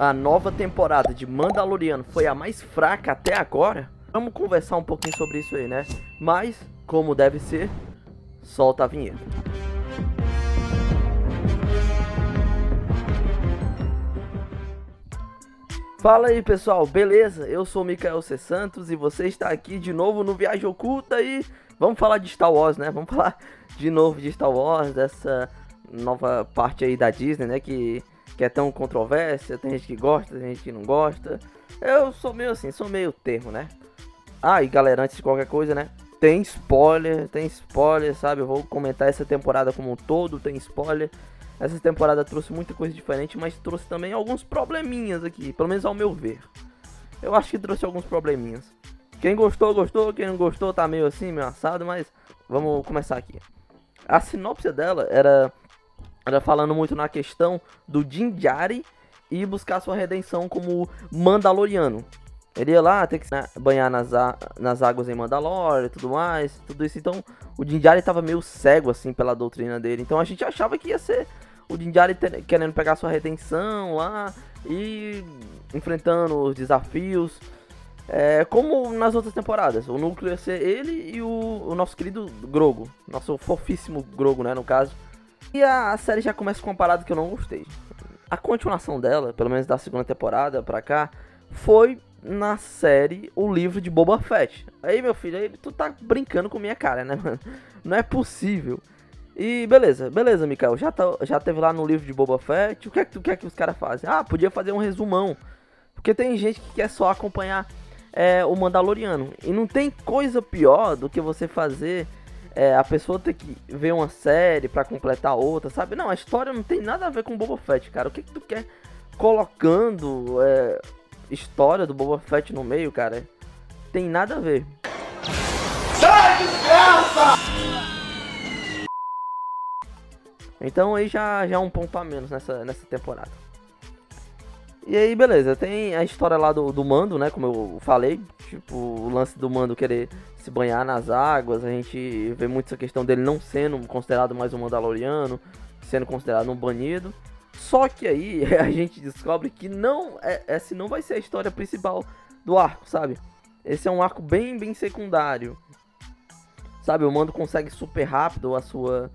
a nova temporada de Mandaloriano foi a mais fraca até agora? Vamos conversar um pouquinho sobre isso aí, né? Mas, como deve ser, solta a vinheta. Fala aí pessoal, beleza? Eu sou o Mikael C. Santos e você está aqui de novo no Viagem Oculta e vamos falar de Star Wars, né? Vamos falar de novo de Star Wars, dessa nova parte aí da Disney, né? Que que é tão controvérsia, tem gente que gosta, tem gente que não gosta. Eu sou meio assim, sou meio termo, né? Ah, e galera, antes de qualquer coisa, né? Tem spoiler, tem spoiler, sabe? Eu vou comentar essa temporada como um todo, tem spoiler. Essa temporada trouxe muita coisa diferente, mas trouxe também alguns probleminhas aqui, pelo menos ao meu ver. Eu acho que trouxe alguns probleminhas. Quem gostou, gostou, quem não gostou tá meio assim, meio assado, mas vamos começar aqui. A sinopse dela era era falando muito na questão do Din Djarin e buscar sua redenção como Mandaloriano. Ele ia lá ter que né, banhar nas, nas águas em Mandalore e tudo mais, tudo isso. Então, o Din Djarin tava meio cego, assim, pela doutrina dele. Então, a gente achava que ia ser o Din Djarin querendo pegar sua redenção lá e enfrentando os desafios. É, como nas outras temporadas, o núcleo ia ser ele e o, o nosso querido Grogo, nosso fofíssimo Grogo, né, no caso. E a série já começa com uma parada que eu não gostei. A continuação dela, pelo menos da segunda temporada pra cá, foi na série o livro de Boba Fett. Aí, meu filho, aí tu tá brincando com minha cara, né, mano? Não é possível. E beleza, beleza, Mikael. Já, tá, já teve lá no livro de Boba Fett. O que é que tu quer que os caras fazem? Ah, podia fazer um resumão. Porque tem gente que quer só acompanhar é, o Mandaloriano. E não tem coisa pior do que você fazer é, a pessoa ter que ver uma série para completar outra, sabe? Não, a história não tem nada a ver com Boba Fett, cara. O que, que tu quer colocando é, história do Boba Fett no meio, cara? Tem nada a ver. Sai, desgraça! Então aí já, já é um ponto a menos nessa, nessa temporada. E aí, beleza, tem a história lá do, do Mando, né? Como eu falei, tipo, o lance do Mando querer se banhar nas águas. A gente vê muito essa questão dele não sendo considerado mais um Mandaloriano, sendo considerado um banido. Só que aí a gente descobre que não é, essa não vai ser a história principal do arco, sabe? Esse é um arco bem, bem secundário. Sabe, o Mando consegue super rápido a sua.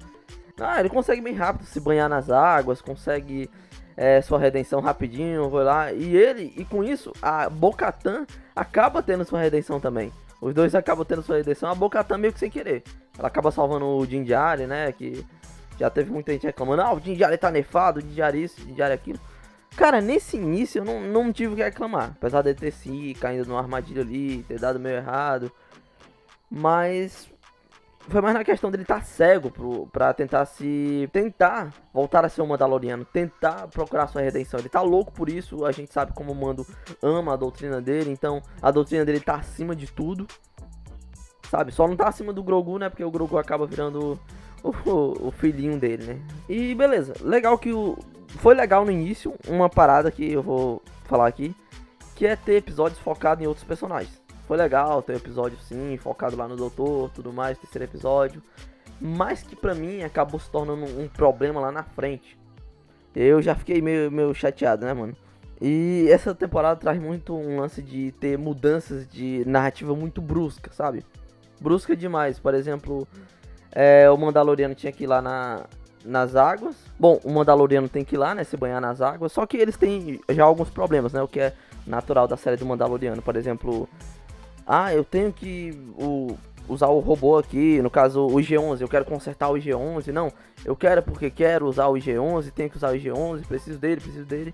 Ah, ele consegue bem rápido se banhar nas águas, consegue é, sua redenção rapidinho, vai lá. E ele, e com isso, a Bocatan acaba tendo sua redenção também. Os dois acabam tendo sua redenção, a Bocatan meio que sem querer. Ela acaba salvando o Din né? Que já teve muita gente reclamando, ah, o Din tá nefado, o Din isso, o Din aquilo. Cara, nesse início eu não, não tive o que reclamar. Apesar de ter se caindo numa armadilha ali, ter dado meio errado. Mas foi mais na questão dele estar tá cego pro, pra tentar se. tentar voltar a ser um Mandaloriano, tentar procurar sua redenção. Ele tá louco por isso, a gente sabe como o Mando ama a doutrina dele, então a doutrina dele tá acima de tudo. Sabe? Só não tá acima do Grogu, né? Porque o Grogu acaba virando o, o, o filhinho dele, né? E beleza, legal que o. Foi legal no início, uma parada que eu vou falar aqui, que é ter episódios focados em outros personagens. Foi legal ter um episódio sim, focado lá no doutor, tudo mais, terceiro episódio. Mas que pra mim acabou se tornando um problema lá na frente. Eu já fiquei meio, meio chateado, né, mano? E essa temporada traz muito um lance de ter mudanças de narrativa muito brusca, sabe? Brusca demais. Por exemplo, é, o Mandaloriano tinha que ir lá na, nas águas. Bom, o Mandaloriano tem que ir lá, né? Se banhar nas águas. Só que eles têm já alguns problemas, né? O que é natural da série do Mandaloriano. Por exemplo, ah, eu tenho que o, usar o robô aqui, no caso o IG-11, eu quero consertar o IG-11, não, eu quero porque quero usar o IG-11, tenho que usar o IG-11, preciso dele, preciso dele.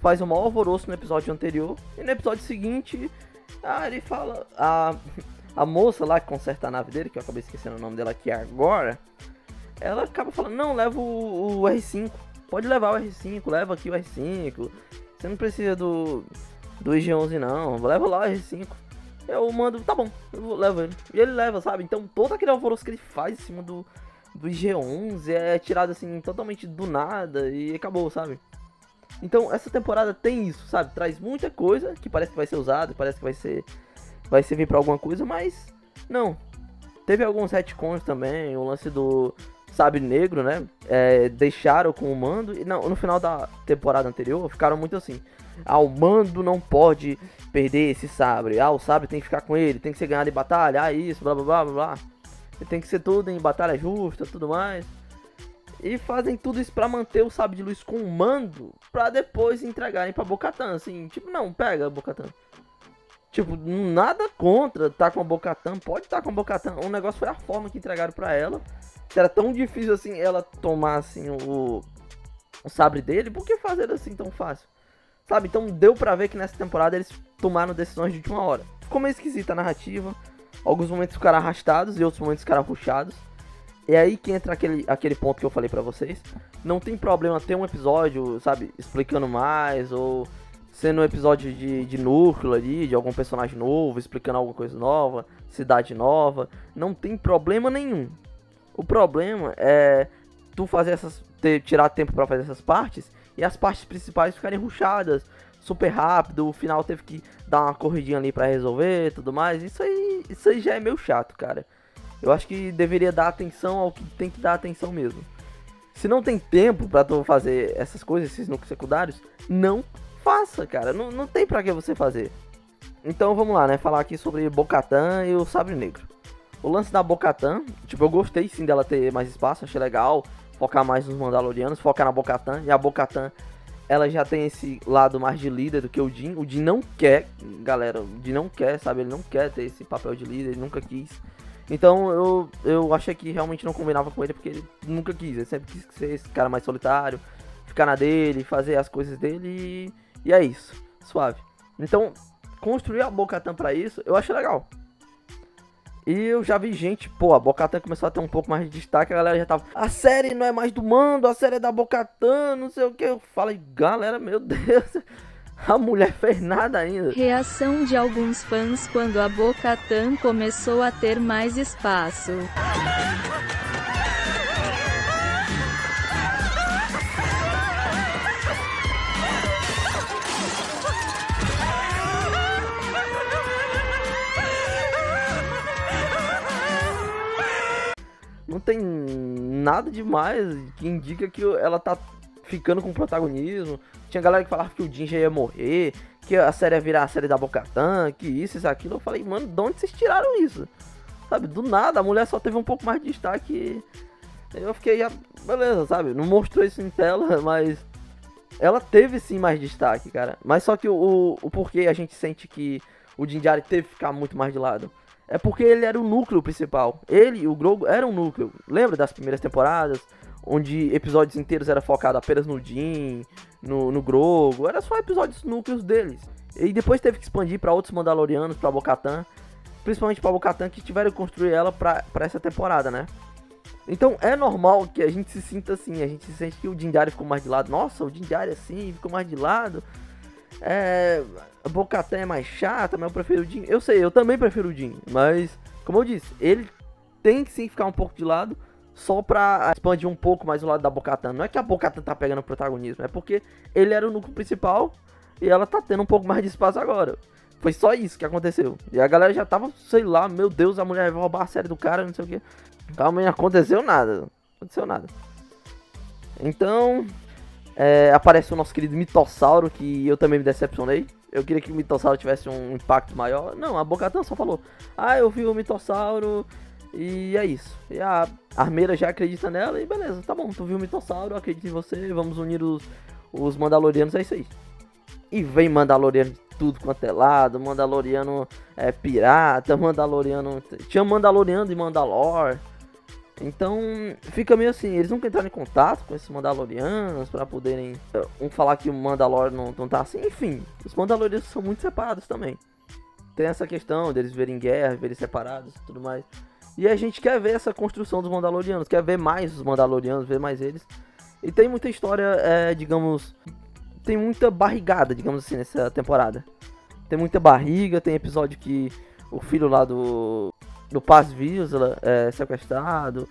Faz um maior alvoroço no episódio anterior, e no episódio seguinte, ah, ele fala, a, a moça lá que conserta a nave dele, que eu acabei esquecendo o nome dela aqui agora, ela acaba falando, não, leva o, o R5, pode levar o R5, leva aqui o R5, você não precisa do, do IG-11 não, leva lá o R5 eu mando, tá bom, eu levo ele. E ele leva, sabe? Então todo aquele alvoroço que ele faz em cima do, do IG-11 é tirado assim totalmente do nada e acabou, sabe? Então essa temporada tem isso, sabe? Traz muita coisa que parece que vai ser usado, parece que vai ser vai servir para alguma coisa, mas não. Teve alguns retcons também, o lance do Sabre Negro, né? É, deixaram com o mando e não, no final da temporada anterior ficaram muito assim. Ah, o mando não pode perder esse sabre. Ah, o sabre tem que ficar com ele, tem que ser ganhado em batalha. Ah, isso, blá blá blá blá. Tem que ser tudo em batalha justa, tudo mais. E fazem tudo isso para manter o sabre de luz com o mando, para depois entregarem para Bocatan, assim, tipo, não, pega Bocatan. Tipo, nada contra tá com a Bocatan, pode estar tá com a Bocatan. O negócio foi a forma que entregaram para ela. Se era tão difícil assim ela tomar assim o, o sabre dele, por que fazer assim tão fácil? Sabe? Então deu pra ver que nessa temporada eles tomaram decisões de última hora. Ficou meio esquisita a narrativa. Alguns momentos ficaram arrastados e outros momentos ficaram puxados. É aí que entra aquele, aquele ponto que eu falei pra vocês. Não tem problema ter um episódio, sabe, explicando mais, ou sendo um episódio de, de núcleo ali, de algum personagem novo, explicando alguma coisa nova, cidade nova. Não tem problema nenhum. O problema é tu fazer essas. Ter, tirar tempo para fazer essas partes e as partes principais ficarem ruchadas super rápido. O final teve que dar uma corridinha ali para resolver tudo mais. Isso aí, isso aí já é meio chato, cara. Eu acho que deveria dar atenção ao que tem que dar atenção mesmo. Se não tem tempo para tu fazer essas coisas, esses núcleos secundários, não faça, cara. Não, não tem pra que você fazer. Então vamos lá, né? Falar aqui sobre Bocatan e o Sabre Negro. O lance da Bocatan, tipo, eu gostei sim dela ter mais espaço, achei legal. Focar mais nos Mandalorianos, focar na Bocatan. E a Bocatan, ela já tem esse lado mais de líder do que o Jin. O Jin não quer, galera, o Jin não quer, sabe? Ele não quer ter esse papel de líder, ele nunca quis. Então eu, eu achei que realmente não combinava com ele porque ele nunca quis. Ele sempre quis ser esse cara mais solitário, ficar na dele, fazer as coisas dele e, e é isso. Suave. Então, construir a Bocatan pra isso, eu achei legal. E eu já vi gente, pô, a Bocatan começou a ter um pouco mais de destaque, a galera já tava. A série não é mais do mando, a série é da Bocatan, não sei o que. Eu falei, galera, meu Deus. A mulher fez nada ainda. Reação de alguns fãs quando a Bocatan começou a ter mais espaço. Não tem nada demais que indica que ela tá ficando com protagonismo. Tinha galera que falava que o Jin já ia morrer, que a série ia virar a série da Bocatan, que isso, isso, aquilo. Eu falei, mano, de onde vocês tiraram isso? Sabe, do nada, a mulher só teve um pouco mais de destaque. Eu fiquei, já, beleza, sabe? Não mostrou isso em tela, mas ela teve sim mais destaque, cara. Mas só que o, o porquê a gente sente que o Jinjari teve que ficar muito mais de lado. É porque ele era o núcleo principal. Ele, o Grogu, era um núcleo. Lembra das primeiras temporadas? onde episódios inteiros era focado apenas no Jin, no, no Grogu, era só episódios núcleos deles. E depois teve que expandir para outros Mandalorianos, para Bocatan, principalmente para Bocatan que tiveram que construir ela para essa temporada, né? Então é normal que a gente se sinta assim, a gente se sente que o Din ficou mais de lado. Nossa, o Din assim ficou mais de lado. É, a Bocatan é mais chata, mas eu prefiro o Din. Eu sei, eu também prefiro o Din, mas como eu disse, ele tem que sim ficar um pouco de lado só pra expandir um pouco mais o lado da Bocatan. Não é que a Bocatan tá pegando protagonismo, é porque ele era o núcleo principal e ela tá tendo um pouco mais de espaço agora. Foi só isso que aconteceu. E a galera já tava, sei lá, meu Deus, a mulher vai roubar a série do cara, não sei o que. Calma, não aconteceu nada. Aconteceu nada. Então, é, aparece o nosso querido Mitossauro, que eu também me decepcionei. Eu queria que o Mitossauro tivesse um impacto maior. Não, a Bocatan só falou: Ah, eu vi o Mitossauro e é isso. E a Armeira já acredita nela e beleza, tá bom, tu viu o mitossauro, acredito em você, vamos unir os, os Mandalorianos, é isso aí. E vem Mandaloriano de tudo quanto é lado, Mandaloriano é pirata, Mandaloriano. Tinha Mandaloriano de Mandalor. Então fica meio assim, eles nunca entraram em contato com esses Mandalorianos para poderem um falar que o Mandalor não, não tá assim, enfim, os Mandalorianos são muito separados também. Tem essa questão deles verem guerra, verem separados e tudo mais. E a gente quer ver essa construção dos Mandalorianos, quer ver mais os Mandalorianos, ver mais eles. E tem muita história, é, digamos. Tem muita barrigada, digamos assim, nessa temporada. Tem muita barriga, tem episódio que o filho lá do do Paz Vizla é, sequestrado.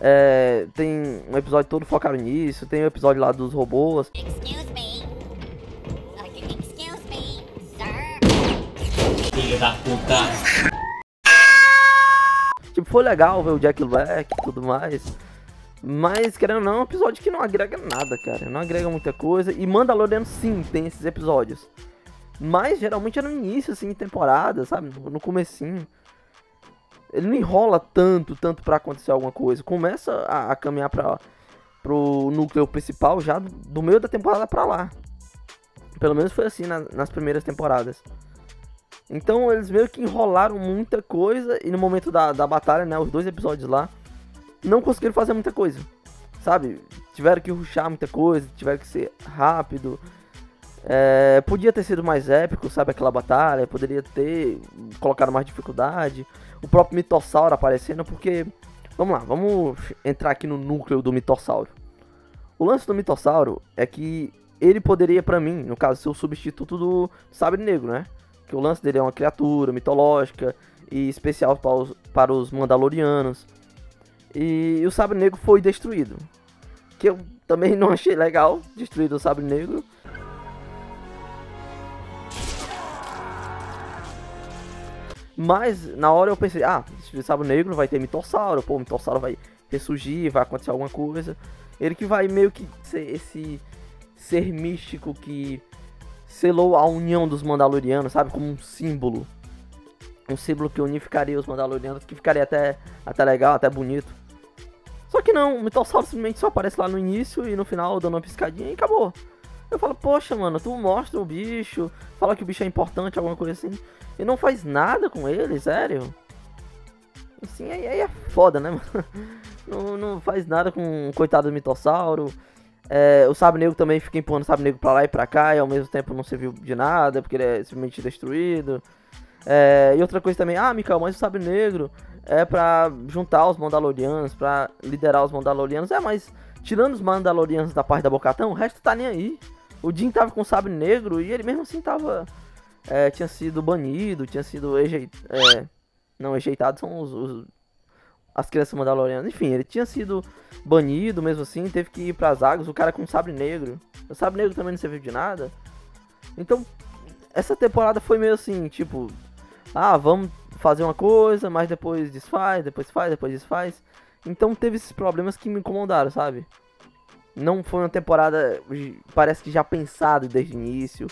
É, tem um episódio todo focado nisso. Tem o um episódio lá dos robôs. Excuse me. Excuse me, sir. Filho da puta. Tipo, foi legal ver o Jack Black e tudo mais. Mas, querendo ou não, é um episódio que não agrega nada, cara. Não agrega muita coisa. E Mandalorian, sim, tem esses episódios. Mas, geralmente, é no início, assim, de temporada, sabe? No comecinho. Ele não enrola tanto, tanto pra acontecer alguma coisa. Começa a, a caminhar pra, pro núcleo principal já do, meio da temporada pra lá. Pelo menos foi assim na, nas primeiras temporadas. Então eles meio que enrolaram muita coisa e no momento da, da batalha, né, os dois episódios lá, não conseguiram fazer muita coisa. Sabe? Tiveram que ruxar muita coisa, tiveram que ser rápido. É, podia ter sido mais épico, sabe, aquela batalha, poderia ter colocado mais dificuldade. O próprio mitossauro aparecendo, porque. Vamos lá, vamos entrar aqui no núcleo do mitossauro. O lance do mitossauro é que ele poderia, para mim, no caso, ser o substituto do Sabre Negro, né? Que o lance dele é uma criatura mitológica e especial para os, para os Mandalorianos. E, e o Sabre Negro foi destruído. Que eu também não achei legal, destruir o Sabre Negro. Mas na hora eu pensei, ah, Sabre Negro vai ter Mitossauro, pô, o Mitossauro vai ressurgir, vai acontecer alguma coisa. Ele que vai meio que ser esse ser místico que selou a união dos Mandalorianos, sabe? Como um símbolo. Um símbolo que unificaria os Mandalorianos, que ficaria até, até legal, até bonito. Só que não, o Mitossauro simplesmente só aparece lá no início e no final dando uma piscadinha e acabou. Eu falo, poxa, mano, tu mostra o bicho, fala que o bicho é importante, alguma coisa assim, e não faz nada com ele, sério. Assim, aí, aí é foda, né, mano? Não, não faz nada com o coitado do mitossauro. É, o Sabre Negro também fica empurrando o Sabre Negro pra lá e pra cá, e ao mesmo tempo não serviu de nada, porque ele é simplesmente destruído. É, e outra coisa também, ah, Mikael, mas o Sabre Negro é pra juntar os Mandalorianos, pra liderar os Mandalorianos. É, mas tirando os Mandalorianos da parte da Bocatão, o resto tá nem aí. O Jim tava com o Sabre Negro e ele mesmo assim tava. É, tinha sido banido, tinha sido ejeitado. É, não, ejeitado são os, os as crianças Mandalorianas. Enfim, ele tinha sido banido mesmo assim, teve que ir pras águas, o cara com sabre negro. O sabre negro também não serviu de nada. Então, essa temporada foi meio assim, tipo, ah, vamos fazer uma coisa, mas depois desfaz, depois faz, depois desfaz. Então teve esses problemas que me incomodaram, sabe? Não foi uma temporada, parece que já pensado desde o início.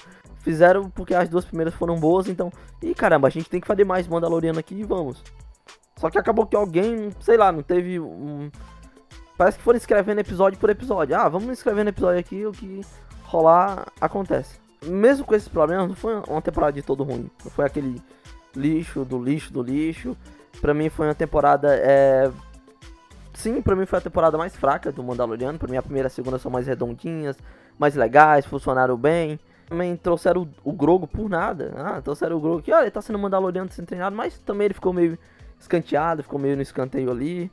Fizeram porque as duas primeiras foram boas, então, e caramba, a gente tem que fazer mais Mandaloriano aqui e vamos. Só que acabou que alguém, sei lá, não teve um. Parece que foram escrevendo episódio por episódio. Ah, vamos escrevendo episódio aqui, o que rolar acontece. Mesmo com esses problemas, não foi uma temporada de todo ruim. Não foi aquele lixo do lixo do lixo. Pra mim foi uma temporada. É... Sim, pra mim foi a temporada mais fraca do Mandaloriano. Pra mim a primeira e a segunda são mais redondinhas, mais legais, funcionaram bem. Também trouxeram o, o Grogo por nada. Ah, trouxeram o Grogo que, olha, ele tá sendo Mandaloriano sem treinado, mas também ele ficou meio escanteado, ficou meio no escanteio ali.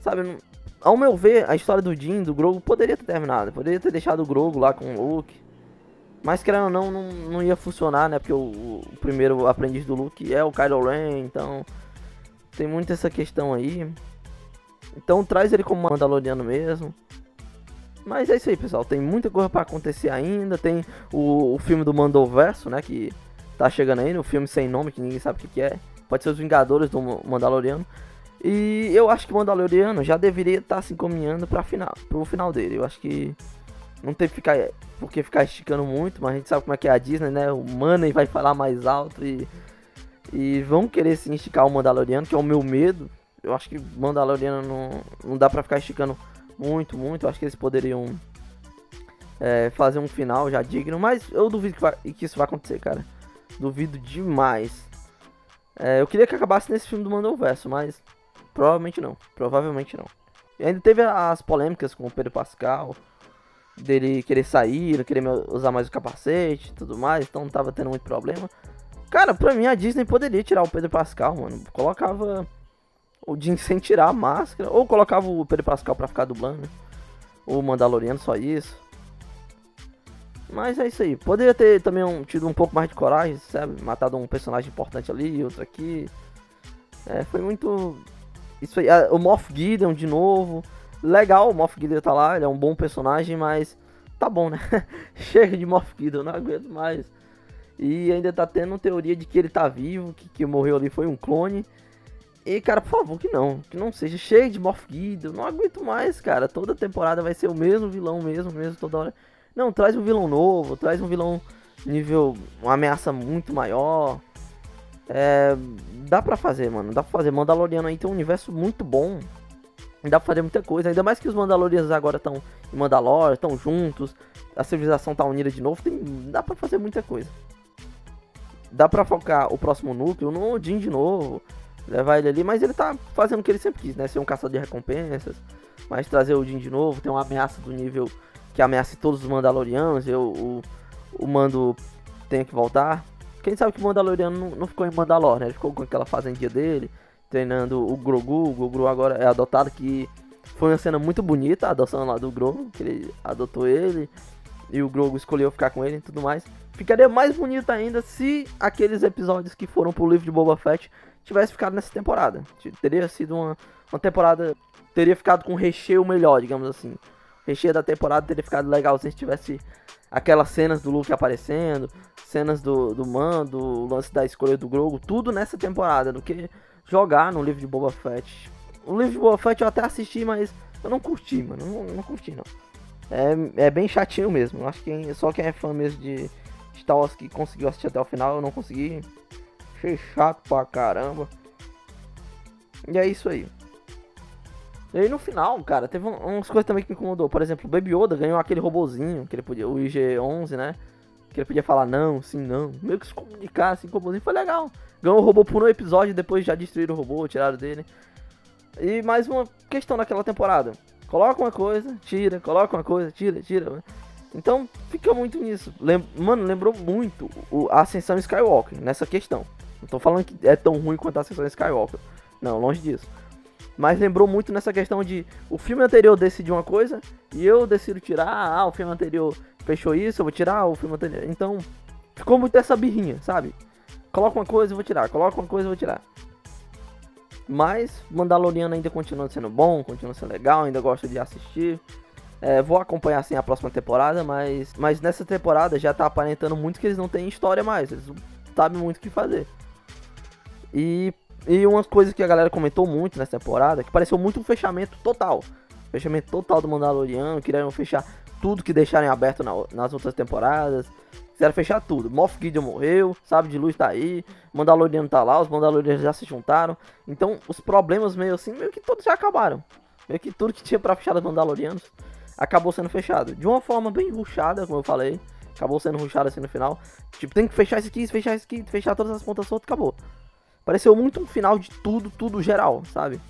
Sabe, ao meu ver, a história do Jin, do Grogu, poderia ter terminado. Poderia ter deixado o Grogu lá com o Luke. Mas querendo ou não, não, não ia funcionar, né? Porque o, o, primeiro aprendiz do Luke é o Kylo Ren, então tem muito essa questão aí. Então traz ele como Mandaloriano mesmo. Mas é isso aí, pessoal. Tem muita coisa para acontecer ainda. Tem o, o filme do Mandoverso, né? Que tá chegando aí, o filme sem nome, que ninguém sabe o que, que é. Pode ser os Vingadores do Mandaloriano. E eu acho que o Mandaloriano já deveria estar tá se encaminhando para final, pro final dele. Eu acho que não tem que ficar porque ficar esticando muito, mas a gente sabe como é que é a Disney, né? O Money vai falar mais alto e e vão querer se esticar o Mandaloriano, que é o meu medo. Eu acho que Mandaloriano não, não dá para ficar esticando muito, muito. Acho que eles poderiam é, fazer um final já digno, mas eu duvido que, vai, que isso vai acontecer, cara. Duvido demais. É, eu queria que acabasse nesse filme do Mandoverso, mas provavelmente não. Provavelmente não. E ainda teve as polêmicas com o Pedro Pascal, dele querer sair, não querer usar mais o capacete e tudo mais, então não tava tendo muito problema. Cara, pra mim a Disney poderia tirar o Pedro Pascal, mano. Colocava o Jim sem tirar a máscara, ou colocava o Pedro Pascal pra ficar dublando. O Mandaloriano, só isso. Mas é isso aí. Poderia ter também um, tido um pouco mais de coragem, sabe? Matado um personagem importante ali outro aqui. É, foi muito. Isso aí. o Moff Gideon de novo. Legal, o Moff Gideon tá lá, ele é um bom personagem, mas tá bom, né? Chega de Moff Gideon, não aguento mais. E ainda tá tendo teoria de que ele tá vivo, que, que morreu ali foi um clone. E, cara, por favor, que não. Que não seja cheio de Moff Gideon. Não aguento mais, cara. Toda temporada vai ser o mesmo vilão, mesmo, mesmo, toda hora. Não, traz um vilão novo, traz um vilão nível. Uma ameaça muito maior. É. Dá pra fazer, mano. Dá pra fazer. Mandaloriano aí tem um universo muito bom. Dá pra fazer muita coisa. Ainda mais que os Mandalorianos agora estão em Mandalore, estão juntos. A civilização tá unida de novo. Tem... Dá pra fazer muita coisa. Dá pra focar o próximo núcleo no Odin de novo levar ele ali, mas ele tá fazendo o que ele sempre quis, né? Ser um caçador de recompensas, mas trazer o Jin de novo, tem uma ameaça do nível que ameace todos os Mandalorianos, eu, o, o Mando tem que voltar. Quem sabe que o Mandaloriano não, não ficou em Mandalor, né? Ele ficou com aquela fazendinha dele, treinando o Grogu, o Grogu agora é adotado, que foi uma cena muito bonita, a adoção lá do Grogu, que ele adotou ele, e o Grogu escolheu ficar com ele e tudo mais. Ficaria mais bonito ainda se aqueles episódios que foram pro livro de Boba Fett tivesse ficado nessa temporada. Teria sido uma, uma temporada. Teria ficado com recheio melhor, digamos assim. O recheio da temporada teria ficado legal se tivesse aquelas cenas do Luke aparecendo, cenas do, do Mando, o lance da escolha do Grogu, tudo nessa temporada, do que jogar no livro de Boba Fett. O livro de Boba Fett eu até assisti, mas eu não curti, mano. Não, não curti, não. É, é bem chatinho mesmo. Acho que só quem é fã mesmo de Star Wars que conseguiu assistir até o final, eu não consegui. Achei chato pra caramba. E é isso aí. E aí no final, cara, teve umas coisas também que me incomodou. Por exemplo, o Baby Yoda ganhou aquele robozinho, que ele podia, o IG-11, né? Que ele podia falar não, sim, não. Meio que se comunicar assim com o robozinho foi legal. Ganhou o robô por um episódio, depois já destruíram o robô, tiraram dele. E mais uma questão daquela temporada. Coloca uma coisa, tira, coloca uma coisa, tira, tira. Então fica muito nisso. Lem Mano, lembrou muito a Ascensão Skywalker nessa questão. Não tô falando que é tão ruim quanto a Ascensão Skywalker. Não, longe disso. Mas lembrou muito nessa questão de o filme anterior decidiu uma coisa e eu decido tirar. Ah, o filme anterior fechou isso, eu vou tirar o filme anterior. Então, ficou muito essa birrinha, sabe? Coloca uma coisa, eu vou tirar. Coloca uma coisa, eu vou tirar. Mas Mandaloriano ainda continua sendo bom, continua sendo legal, ainda gosto de assistir. É, vou acompanhar assim a próxima temporada, mas, mas nessa temporada já tá aparentando muito que eles não têm história mais. Eles não sabem muito o que fazer. E, e umas coisas que a galera comentou muito nessa temporada, que pareceu muito um fechamento total. Fechamento total do Mandaloriano, queriam fechar tudo que deixarem aberto na, nas outras temporadas. Quiseram fechar tudo. Moff Gideon morreu, Sabe de Luz tá aí, Mandaloriano tá lá, os Mandalorianos já se juntaram. Então, os problemas meio assim, meio que todos já acabaram. Meio que tudo que tinha pra fechar dos Mandalorianos acabou sendo fechado. De uma forma bem ruchada, como eu falei. Acabou sendo ruchado assim no final. Tipo, tem que fechar isso aqui, fechar isso aqui, fechar todas as pontas soltas, acabou. Pareceu muito um final de tudo, tudo geral, sabe?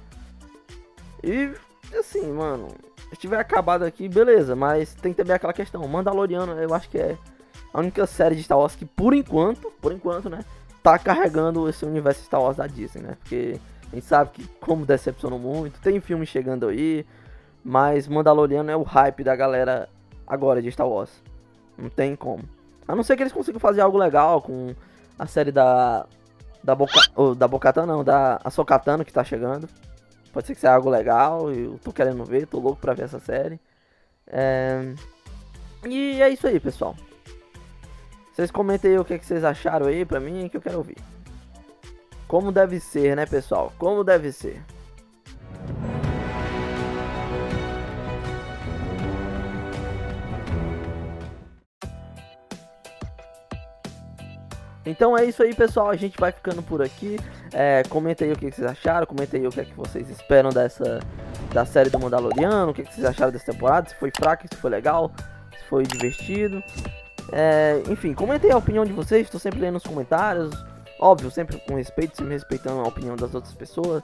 E assim, mano, se tiver acabado aqui, beleza, mas tem também aquela questão, Mandaloriano, eu acho que é a única série de Star Wars que por enquanto, por enquanto, né, tá carregando esse universo Star Wars da Disney, né? Porque a gente sabe que como decepcionou muito, tem filme chegando aí, mas Mandaloriano é o hype da galera agora de Star Wars. Não tem como. A não ser que eles consigam fazer algo legal com a série da da Boca. Da Bocatana não, da Açocatana que tá chegando. Pode ser que seja algo legal. Eu tô querendo ver, tô louco pra ver essa série. É... E é isso aí, pessoal. Vocês comentem aí o que, é que vocês acharam aí pra mim que eu quero ouvir. Como deve ser, né, pessoal? Como deve ser. Então é isso aí, pessoal. A gente vai ficando por aqui. É, comenta aí o que, vocês acharam. Comenta aí o que, é que vocês esperam dessa da série do Mandaloriano. O que, que vocês acharam dessa temporada. Se foi fraco, se foi legal, se foi divertido. É, enfim, comentem a opinião de vocês. Estou sempre lendo nos comentários. Óbvio, sempre com respeito, sempre respeitando a opinião das outras pessoas.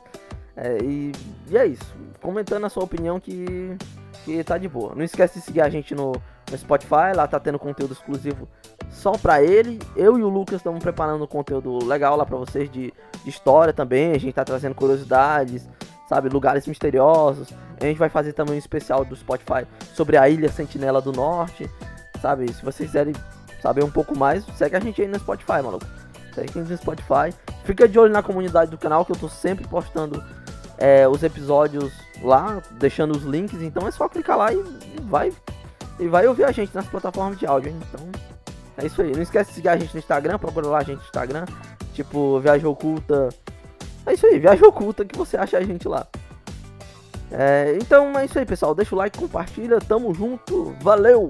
É, e, e, é isso. Comentando a sua opinião que, que tá de boa. Não esquece de seguir a gente no, no Spotify. Lá tá tendo conteúdo exclusivo só pra ele. Eu e o Lucas estamos preparando conteúdo legal lá pra vocês de, de, história também. A gente tá trazendo curiosidades, sabe? Lugares misteriosos. A gente vai fazer também um especial do Spotify sobre a Ilha Sentinela do Norte, sabe? Se vocês quiserem saber um pouco mais, segue a gente aí no Spotify, maluco. Segue a gente no Spotify. Fica de olho na comunidade do canal que eu tô sempre postando é, os episódios lá, deixando os links. Então é só clicar lá e, e vai e vai ouvir a gente nas plataformas de áudio. Hein? Então É isso aí. Não esquece de seguir a gente no Instagram, procura lá a gente no Instagram. Tipo, Viagem Oculta. É isso aí, Viagem Oculta que você acha a gente lá. É, então é isso aí, pessoal. Deixa o like, compartilha. Tamo junto. Valeu!